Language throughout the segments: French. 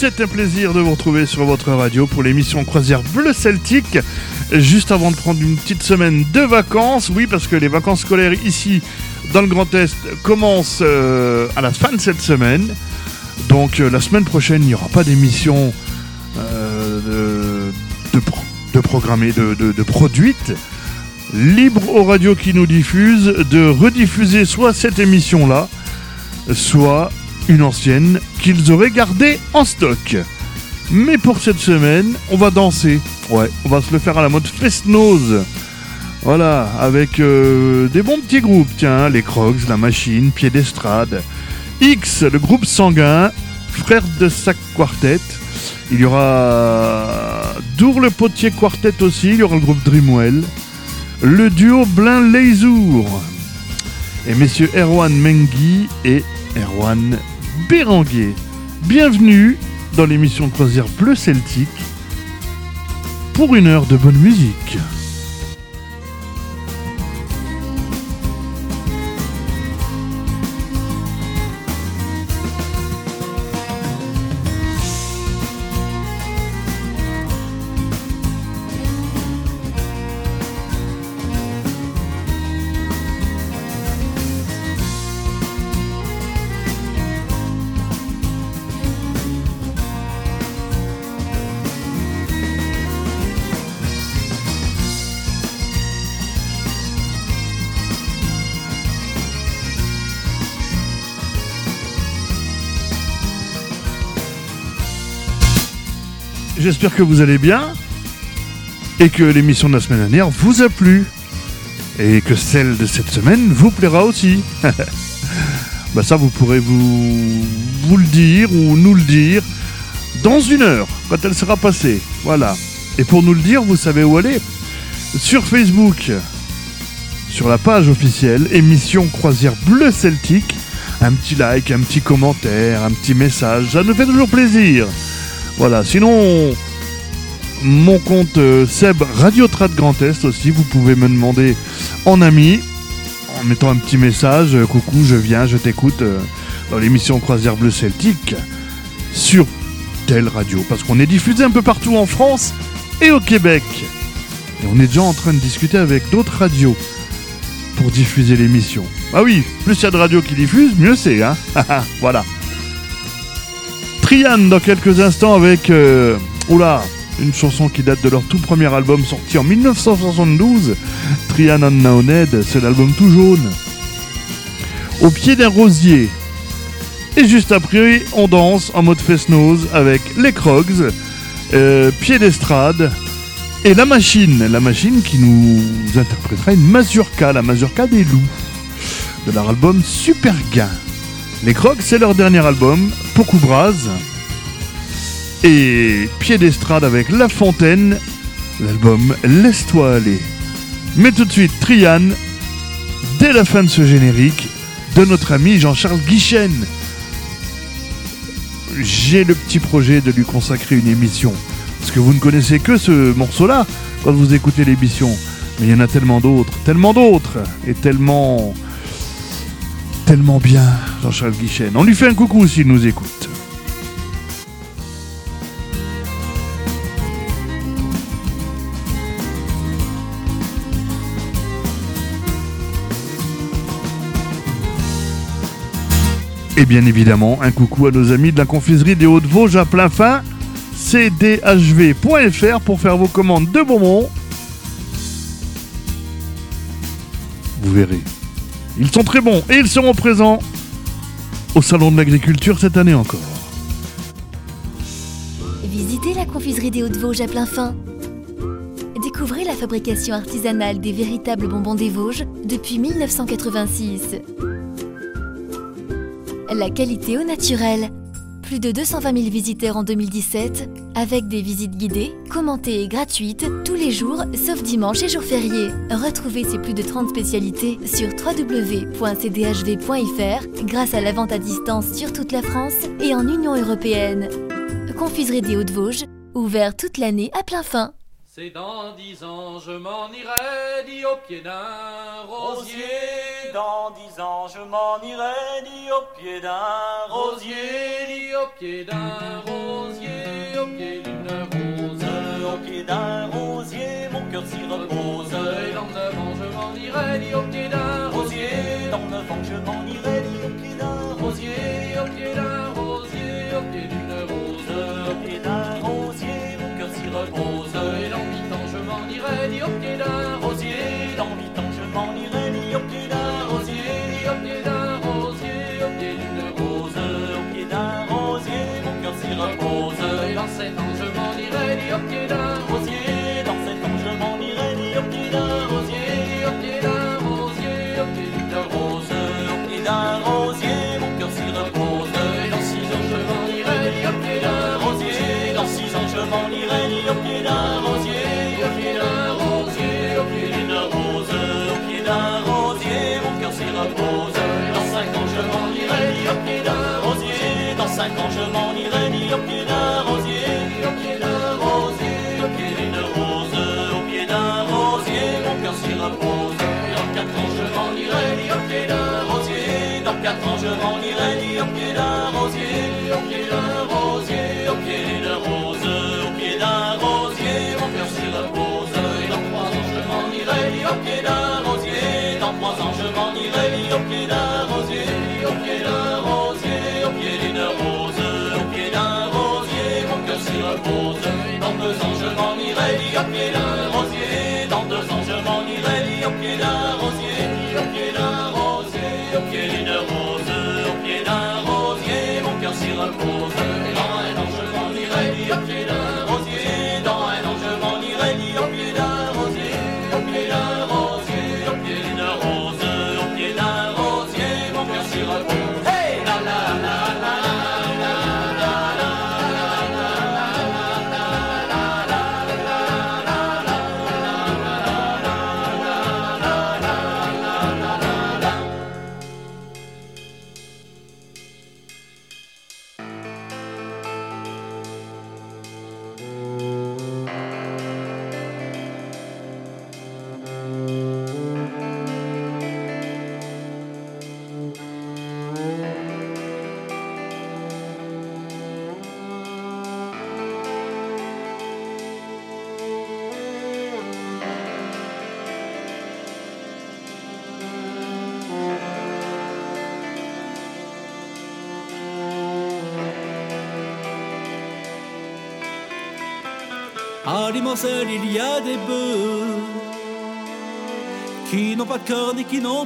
c'est un plaisir de vous retrouver sur votre radio pour l'émission Croisière Bleu Celtique. Juste avant de prendre une petite semaine de vacances, oui, parce que les vacances scolaires ici dans le Grand Est commencent euh, à la fin de cette semaine. Donc euh, la semaine prochaine, il n'y aura pas d'émission euh, de, de, de programmée, de, produite. Libre aux radios qui nous diffusent de rediffuser soit cette émission-là, soit une ancienne qu'ils auraient gardée en stock. Mais pour cette semaine, on va danser. Ouais, on va se le faire à la mode Fest-Nose. Voilà, avec euh, des bons petits groupes, tiens, les Crocs, la Machine, Pied d'Estrade, X, le groupe sanguin, Frères de Sac Quartet. Il y aura Dour le Potier Quartet aussi, il y aura le groupe Dreamwell, le duo Blin Leizour, et messieurs Erwan Mengi et Erwan Béranguer. Bienvenue dans l'émission Croisière Bleu Celtique pour une heure de bonne musique. J'espère que vous allez bien et que l'émission de la semaine dernière vous a plu et que celle de cette semaine vous plaira aussi. bah ça vous pourrez vous, vous le dire ou nous le dire dans une heure quand elle sera passée. Voilà. Et pour nous le dire, vous savez où aller Sur Facebook, sur la page officielle émission Croisière Bleu Celtique, un petit like, un petit commentaire, un petit message, ça nous fait toujours plaisir. Voilà, sinon, mon compte euh, Seb Radio Trad Grand Est aussi, vous pouvez me demander en ami, en mettant un petit message, euh, coucou, je viens, je t'écoute euh, dans l'émission Croisière Bleu Celtique sur telle radio, parce qu'on est diffusé un peu partout en France et au Québec. Et on est déjà en train de discuter avec d'autres radios pour diffuser l'émission. Ah oui, plus il y a de radios qui diffusent, mieux c'est, hein Voilà. Trian dans quelques instants avec euh, oula, une chanson qui date de leur tout premier album sorti en 1972. Trian Unknowned, c'est l'album tout jaune. Au pied d'un rosier. Et juste après, on danse en mode fest-nose avec les Crocs, euh, pied d'estrade et la machine. La machine qui nous interprétera une mazurka, la mazurka des loups, de leur album Super Gain. Les Crocs, c'est leur dernier album, Pocou-Braz. Et Pied d'estrade avec La Fontaine, l'album Laisse-toi aller. Mais tout de suite, Trian, dès la fin de ce générique, de notre ami Jean-Charles Guichen. J'ai le petit projet de lui consacrer une émission. Parce que vous ne connaissez que ce morceau-là quand vous écoutez l'émission. Mais il y en a tellement d'autres, tellement d'autres, et tellement tellement bien, Jean-Charles Guichen. On lui fait un coucou s'il nous écoute. Et bien évidemment, un coucou à nos amis de la confiserie des Hauts-de-Vosges à plein fin, cdhv.fr pour faire vos commandes de bonbons. Vous verrez. Ils sont très bons et ils seront présents au Salon de l'Agriculture cette année encore. Visitez la confiserie des Hauts-de-Vosges à plein fin. Découvrez la fabrication artisanale des véritables bonbons des Vosges depuis 1986. La qualité au naturel. Plus de 220 000 visiteurs en 2017, avec des visites guidées, commentées et gratuites tous les jours, sauf dimanche et jours fériés. Retrouvez ces plus de 30 spécialités sur www.cdhv.fr grâce à la vente à distance sur toute la France et en Union européenne. Confiserie des Hauts-de-Vosges, ouvert toute l'année à plein fin. C'est dans dix ans, je m'en irai, dit au pied d'un rosier. Dans dix ans, je m'en irai, dit au pied d'un rosier. rosier. Dit au pied d'un rosier, au pied d'une rose. Au pied d'un rosier, mon cœur s'y repose. Et dans neuf ans, je m'en irai, dit au pied d'un rosier. Dans neuf ans, je m'en irai, dit au pied d'un rosier. Au pied d'un Get it up. Au pied d'un rosier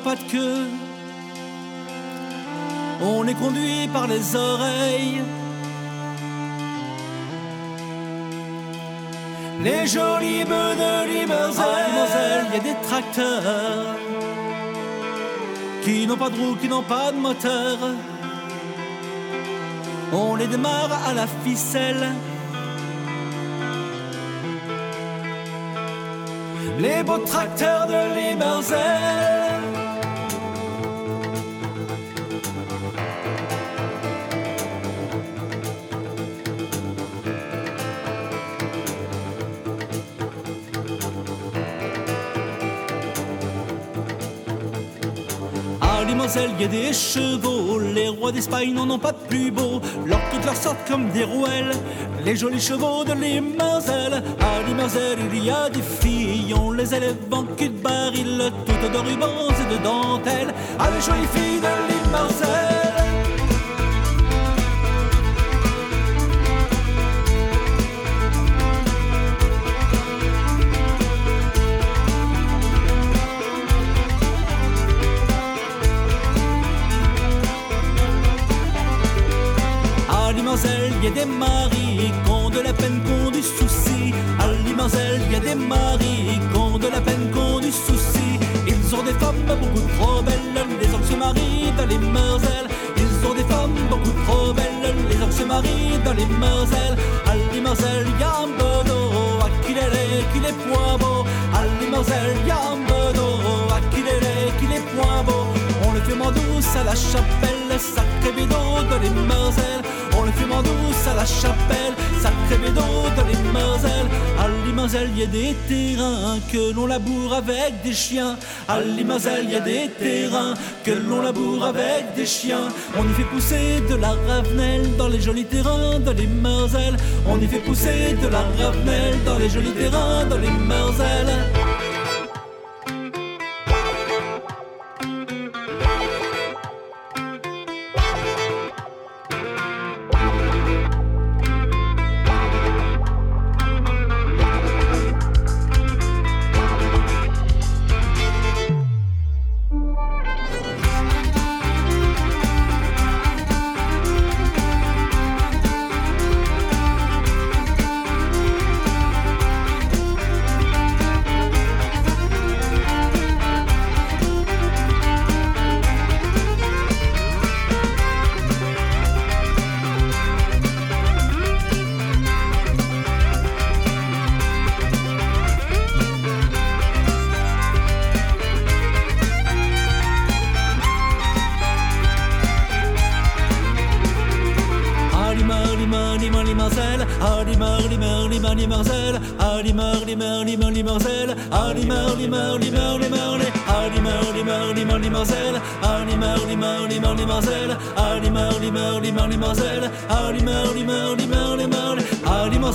pas de queue. On est conduit par les oreilles. Les jolis bœufs de Limersel, ah, il y a des tracteurs qui n'ont pas de roues, qui n'ont pas de moteur. On les démarre à la ficelle. Les beaux tracteurs de Limersel. des chevaux. Les rois d'Espagne n'en ont pas de plus beau. Leurs toutes leur sortent comme des rouelles. Les jolis chevaux de Limerzel. À Limerzel, il y a des filles. On les élève en cul de baril, toutes de rubans et de dentelles. À les jolies filles de Limerzel. dans les Moselles, on le fume en douce à la chapelle, ça sacré bédon dans les Moselles. À Limoselle, il y a des terrains que l'on laboure avec des chiens. À Limoselle, il y a des terrains que l'on laboure avec des chiens. On y fait pousser de la ravenelle dans les jolis terrains, dans les On y fait pousser de la ravenelle dans les jolis terrains, dans les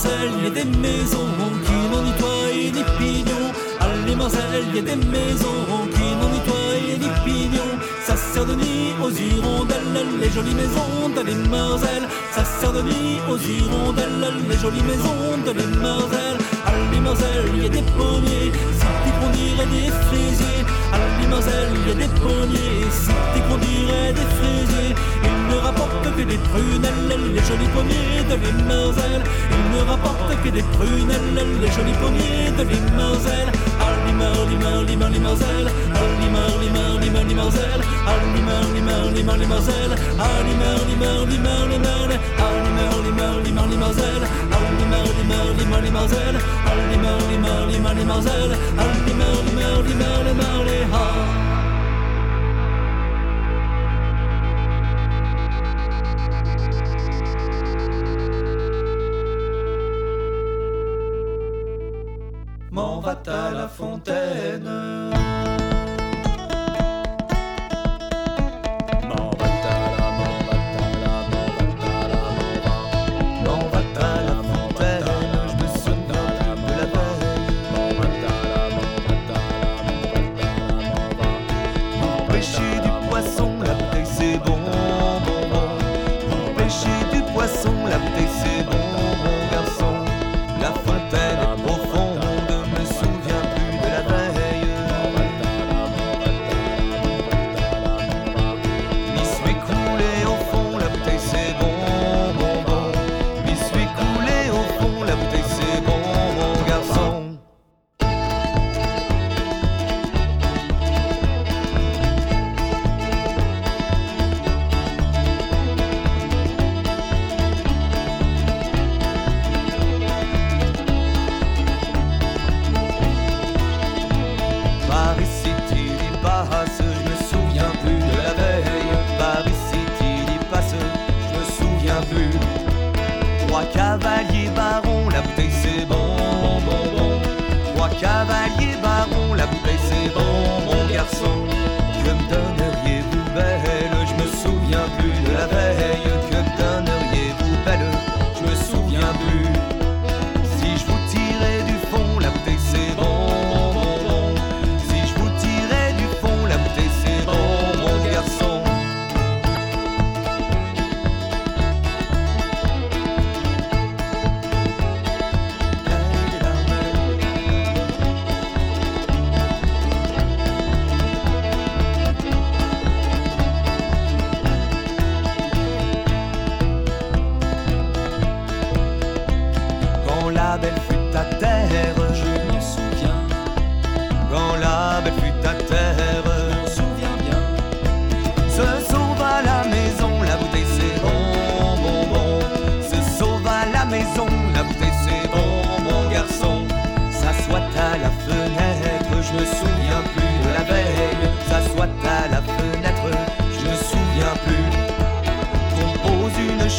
Il y a des maisons qui n'ont ni toit ni pignon Hardy Marcel, il y a des maisons qui n'ont ni toit ni pignon Ça sert de nid aux hirondelles, les jolies maisons de les Ça sert de nid aux hirondelles, les jolies maisons de les À Limoselle, il y a des pommiers, si tu qu'on dirait des fraisiers. À Limoselle, il y a des pommiers, si tu qu'on dirait des fraisiers Ils ne rapportent que des prunelles, les jolis pommiers de Moselles Ils ne rapportent que des prunelles, les jolis pommiers de Limor, Limor à la fontaine.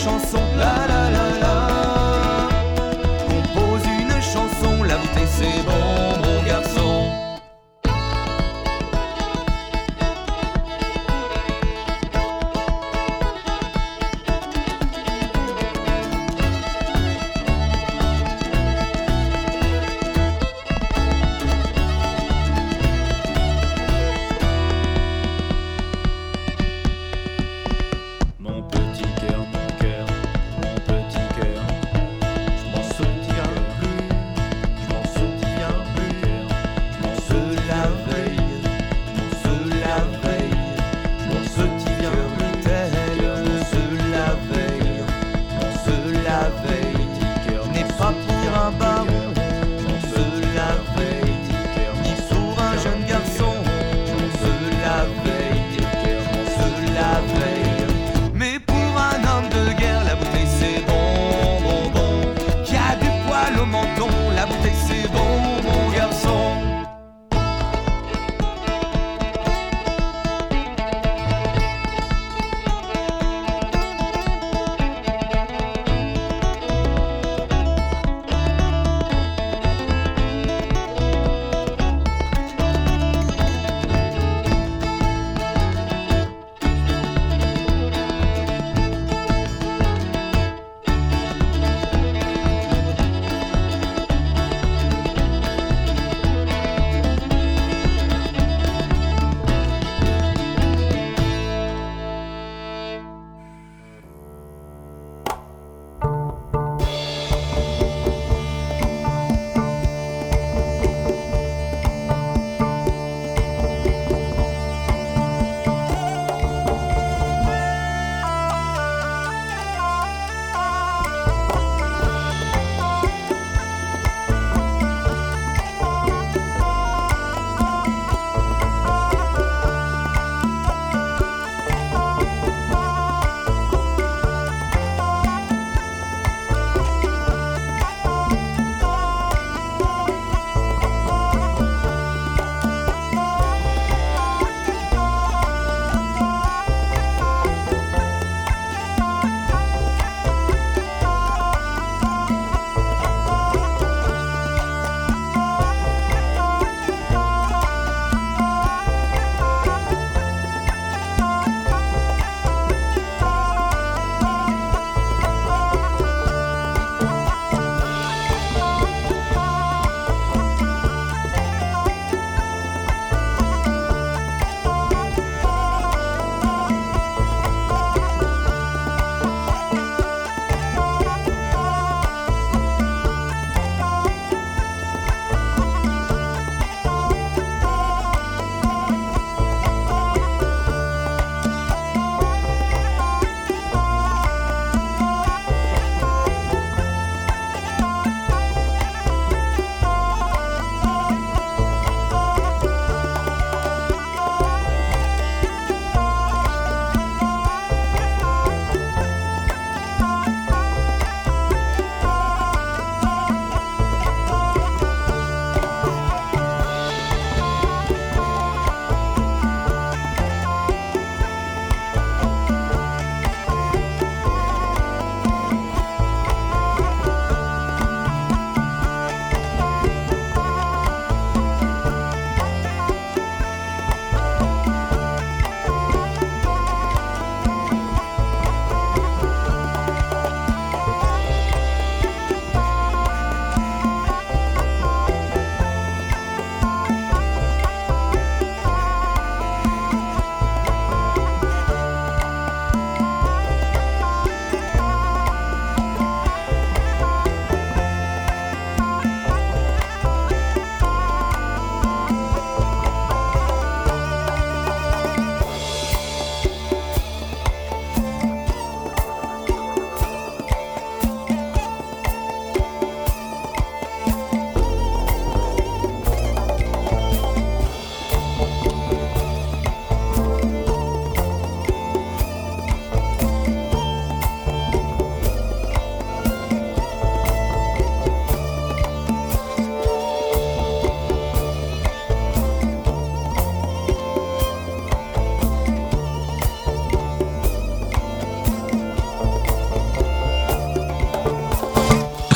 Chanson, La la la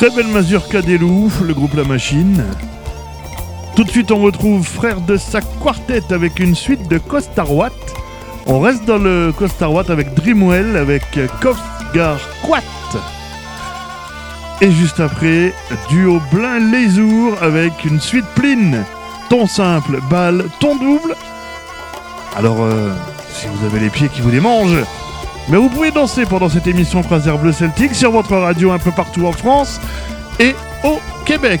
Très belle mazurka des loups, le groupe La Machine. Tout de suite, on retrouve Frère de Sac Quartet avec une suite de Costarwat. On reste dans le Costarwat avec Dreamwell, avec Kofgar Quat. Et juste après, duo Blin Lézour avec une suite pline. Ton simple, balle, ton double. Alors, euh, si vous avez les pieds qui vous démangent, mais vous pouvez danser pendant cette émission Croisière Bleu Celtique sur votre radio un peu partout en France et au Québec.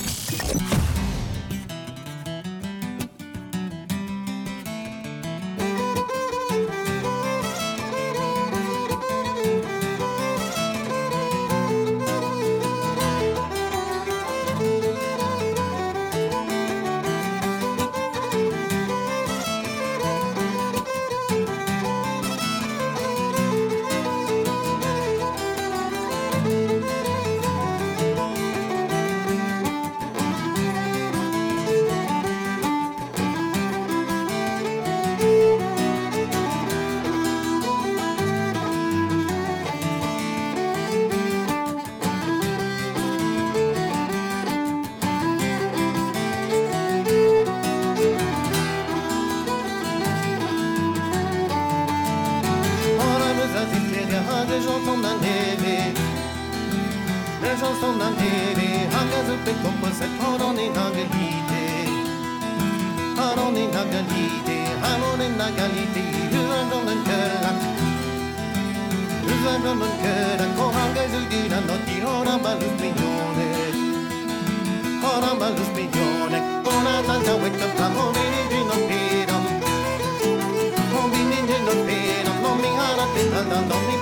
dan dan dan ni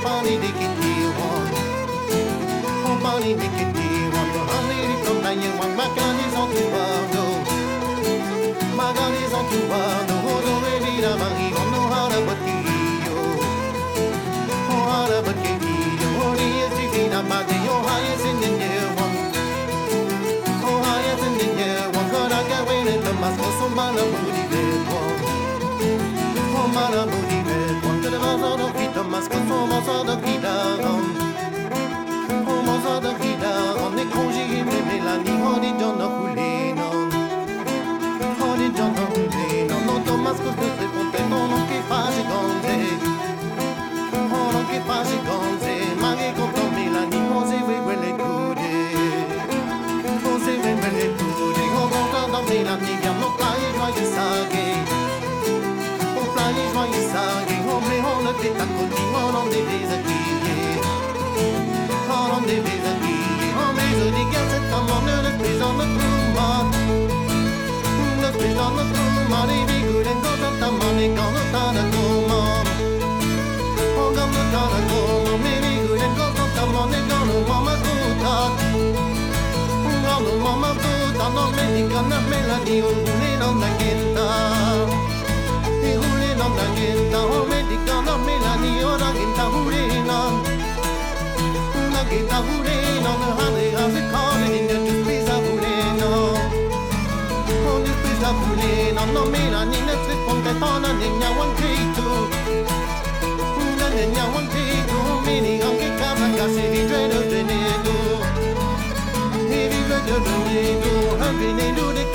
Oh pani dikiti one. Yo hani di kom na yin wan Magani zon tu wando Magani zon tu wando Hodo e vida mahi No hara bati yo Oh hara bati yo Hori es divina mate Yo hai in din ye Oh hai es in din ye wan Kara gawe ne tamas Koso mala budi de wan Oh mala budi Parce que somos todos guidados Somos todos guidados Ne congé y me que romantic on that melody, oh, rolling on that guitar. Hey, rolling on that guitar, romantic on that melody, oh, that guitar rolling on. That guitar rolling on, a on. Oh, the pizza rolling no melody, that's it from the town, and then you want to too. Then you want to too, meaning do the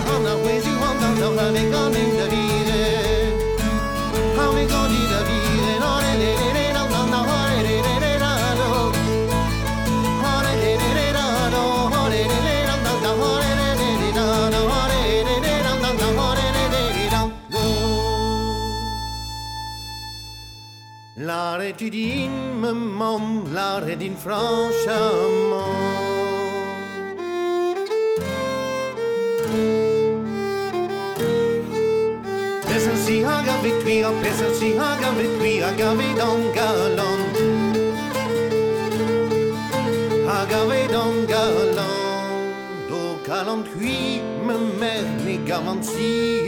How not I'm not we gonna Waar tu din me mam, lare din franchement. si haga vi tui oh, a pesa si haga vi tui a gavi don galon haga vi don galon do kalon tui me mer ni gamansi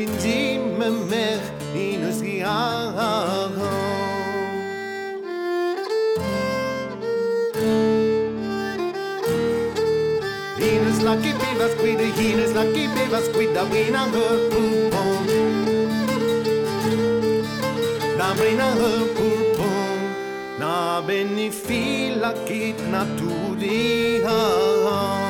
빈지 맘에 이누스기 아하 Hinas lucky bivas cuida, hinas lucky pivas cuida, wina her pulpon. Na brina her na benifila kit naturi ha ha.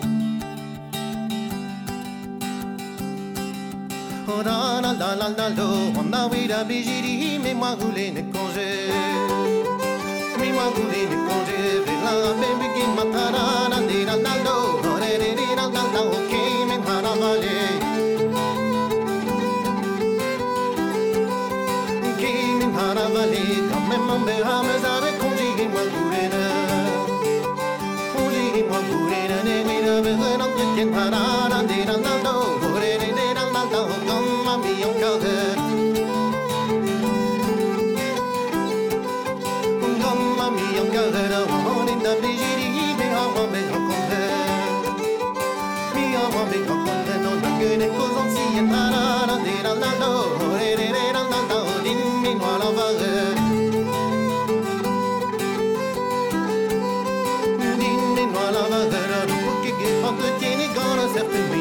ကိုရာလာလာလာလာလိုဝနာဝိရာဘီဂျီရီမေမဂူလေးနေကွန်ရေမေမဂူလေးနေကွန်ရေဗလာဘေဘီကင်မတာရာနာနေရာနာလိုရိုရေရီရီနာနာနာโอเคမေမာရာမလေး haravali kamemam be hamzare kunji ki magurena kunji ki magurena ne mira be haram ken harana dirana certainement.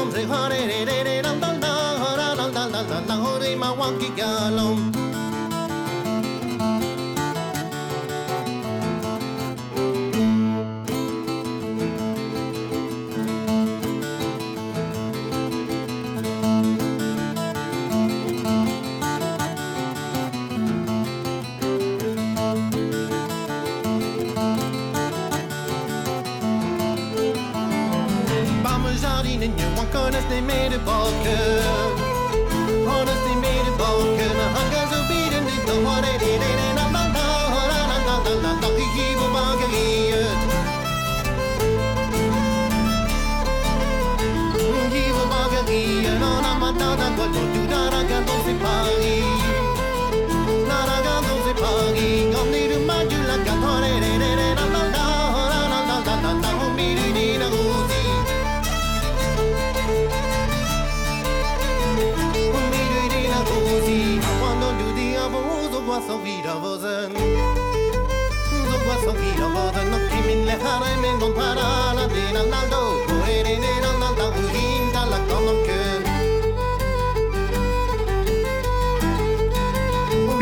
galom, ze hore re re re dum dum dum, hora dum dum dum dum, hore ma wonky galom.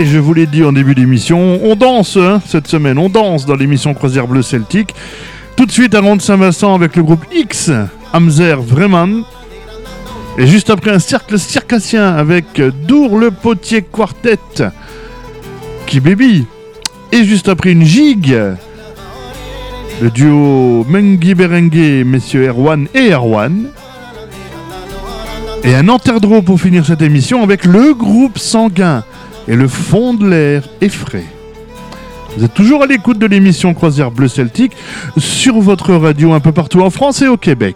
Et je vous l'ai dit en début d'émission, on danse hein, cette semaine, on danse dans l'émission Croisière Bleu Celtique. Tout de suite à Ronde Saint-Vincent avec le groupe X, Hamzer Vreman. Et juste après un cercle circassien avec Dour le Potier Quartet qui baby. Et juste après une gigue, le duo Mengi Berengue, messieurs Erwan et Erwan. Et un enterdreau pour finir cette émission avec le groupe sanguin et le fond de l'air est frais. Vous êtes toujours à l'écoute de l'émission Croisière Bleu Celtique sur votre radio un peu partout en France et au Québec.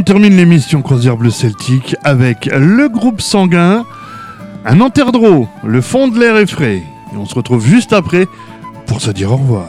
on termine l'émission Croisière Bleu Celtique avec le groupe sanguin, un enterdreau, le fond de l'air est frais. Et on se retrouve juste après pour se dire au revoir.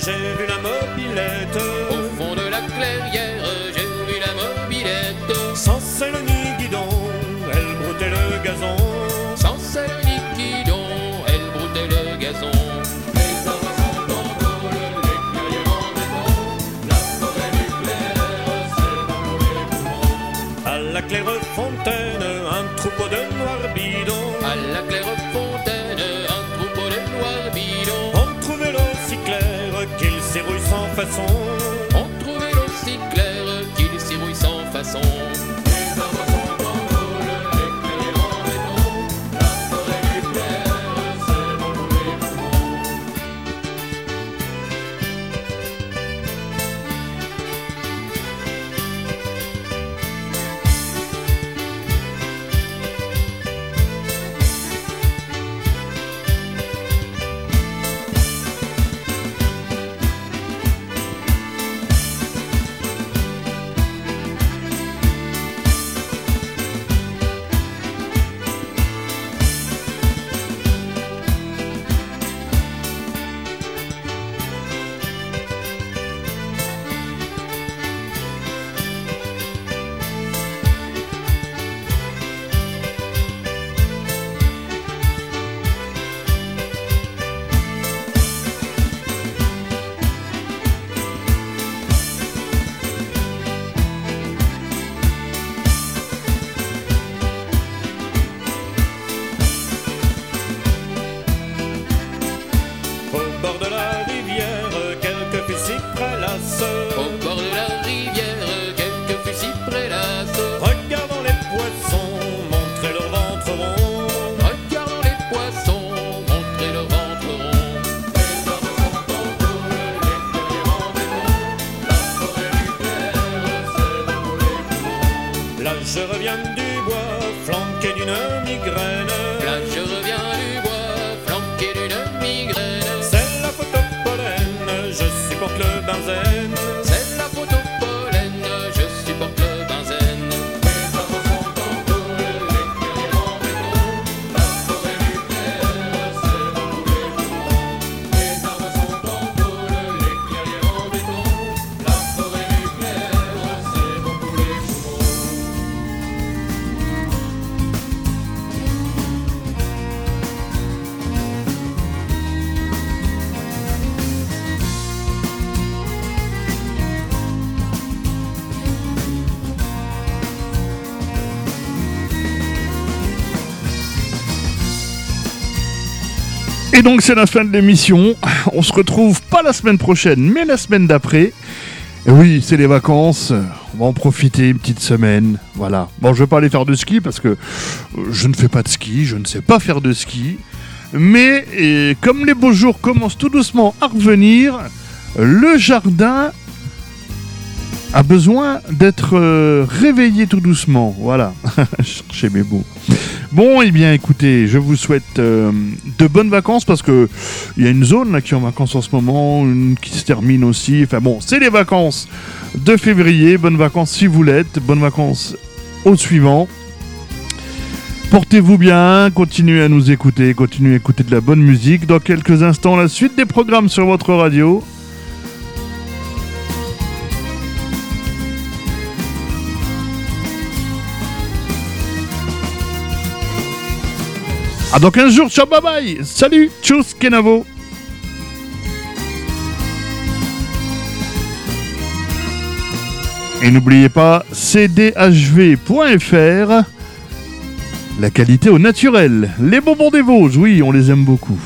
J'ai vu la mobilette, au fond de la clairière j'ai vu la mobilette, sans celle ni guidon, elle broutait le gazon. Sans celle ni guidon, elle broutait le gazon. Les embrassons d'entre eux, les clairières en la forêt du clair, c'est mon mauvais couvreau. A la claire fontaine, un troupeau de... donc c'est la fin de l'émission. On se retrouve pas la semaine prochaine, mais la semaine d'après. Et oui, c'est les vacances. On va en profiter une petite semaine. Voilà. Bon, je vais pas aller faire de ski parce que euh, je ne fais pas de ski, je ne sais pas faire de ski. Mais comme les beaux jours commencent tout doucement à revenir, le jardin a besoin d'être euh, réveillé tout doucement. Voilà. Cherchez mes mots. Bon, eh bien, écoutez, je vous souhaite euh, de bonnes vacances parce que il y a une zone là qui est en vacances en ce moment, une qui se termine aussi. Enfin bon, c'est les vacances de février. Bonnes vacances si vous l'êtes. Bonnes vacances au suivant. Portez-vous bien, continuez à nous écouter, continuez à écouter de la bonne musique. Dans quelques instants, la suite des programmes sur votre radio. À dans 15 jours, ciao, bye bye Salut, tchuss, Kenavo Et n'oubliez pas cdhv.fr La qualité au naturel. Les bonbons des Vosges, oui, on les aime beaucoup.